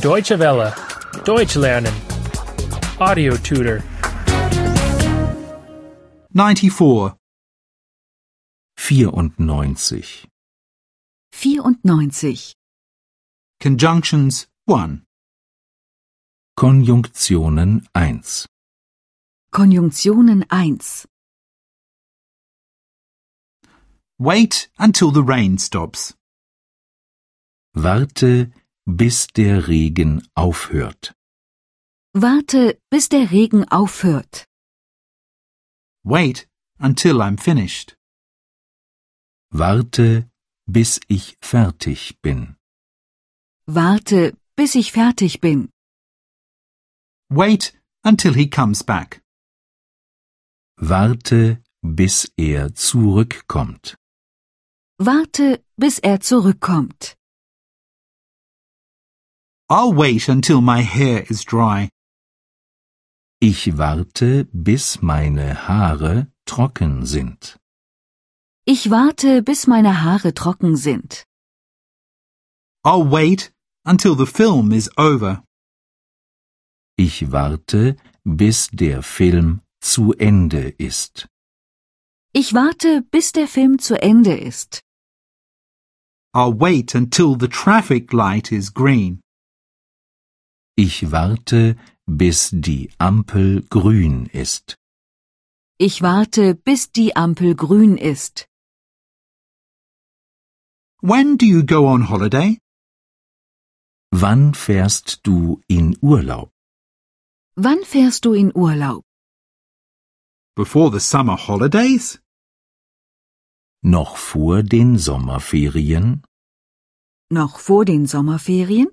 Deutsche Welle. Deutsch lernen. Audio tutor. 94. 94. 94. Conjunctions 1. Konjunktionen 1. Konjunktionen 1. Wait until the rain stops. Warte, bis der Regen aufhört. Warte, bis der Regen aufhört. Wait until I'm finished. Warte, bis ich fertig bin. Warte, bis ich fertig bin. Wait until he comes back. Warte, bis er zurückkommt. Warte, bis er zurückkommt. I'll wait until my hair is dry. Ich warte, bis meine Haare trocken sind. Ich warte, bis meine Haare trocken sind. I'll wait until the film is over. Ich warte, bis der Film zu Ende ist. Ich warte, bis der Film zu Ende ist. I'll wait until the traffic light is green. Ich warte, bis die Ampel grün ist. Ich warte, bis die Ampel grün ist. When do you go on holiday? Wann fährst du in Urlaub? Wann fährst du in Urlaub? Before the summer holidays? Noch vor den Sommerferien? Noch vor den Sommerferien?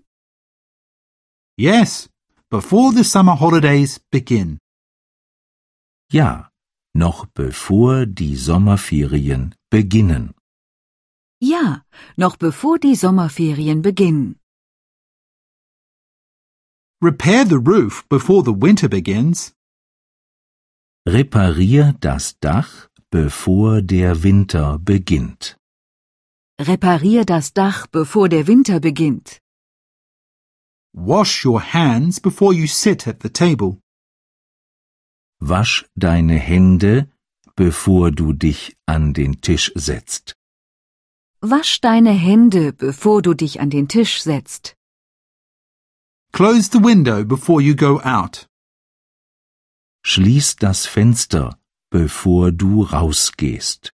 Yes, before the summer holidays begin. Ja, noch bevor die Sommerferien beginnen. Ja, noch bevor die Sommerferien beginnen. Repair the roof before the winter begins. Reparier das Dach, bevor der Winter beginnt. Reparier das Dach, bevor der Winter beginnt. Wash your hands before you sit at the table. Wasch deine Hände, bevor du dich an den Tisch setzt. Wasch deine Hände, bevor du dich an den Tisch setzt. Close the window before you go out. Schließ das Fenster, bevor du rausgehst.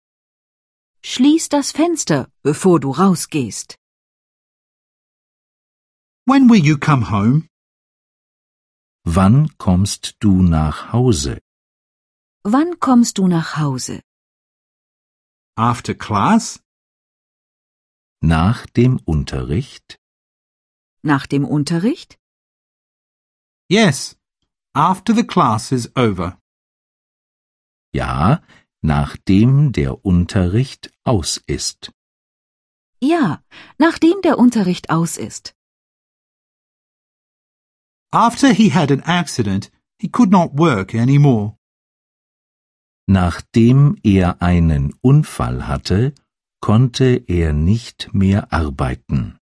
Schließ das Fenster, bevor du rausgehst. When will you come home? Wann kommst du nach Hause? Wann kommst du nach Hause? After class? Nach dem Unterricht? Nach dem Unterricht? Yes, after the class is over. Ja, nachdem der Unterricht aus ist. Ja, nachdem der Unterricht aus ist. After he had an accident, he could not work anymore. Nachdem er einen Unfall hatte, konnte er nicht mehr arbeiten.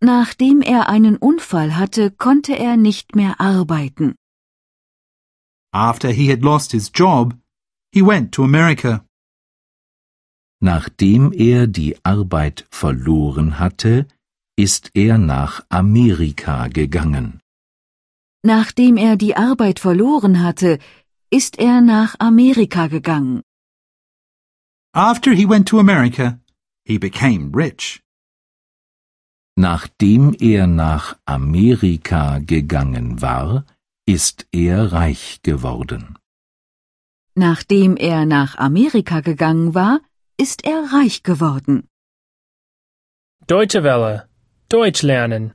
Nachdem er einen Unfall hatte, konnte er nicht mehr arbeiten. After he had lost his job, he went to America. Nachdem er die Arbeit verloren hatte, ist er nach Amerika gegangen. Nachdem er die Arbeit verloren hatte, ist er nach Amerika gegangen. After he went to America, he became rich. Nachdem er nach Amerika gegangen war, ist er reich geworden. Nachdem er nach Amerika gegangen war, ist er reich geworden. Deutsche Welle. Deutsch lernen.